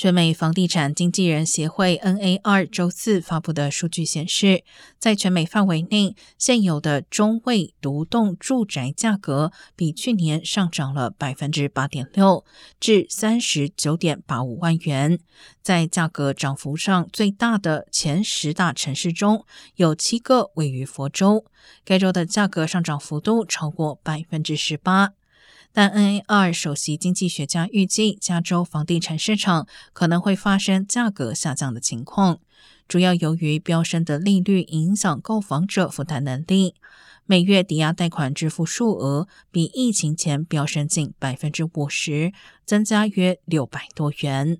全美房地产经纪人协会 （NAR） 周四发布的数据显示，在全美范围内，现有的中位独栋住宅价格比去年上涨了百分之八点六，至三十九点八五万元。在价格涨幅上最大的前十大城市中，有七个位于佛州，该州的价格上涨幅度超过百分之十八。但 N A 二首席经济学家预计，加州房地产市场可能会发生价格下降的情况，主要由于飙升的利率影响购房者负担能力。每月抵押贷款支付数额比疫情前飙升近百分之五十，增加约六百多元。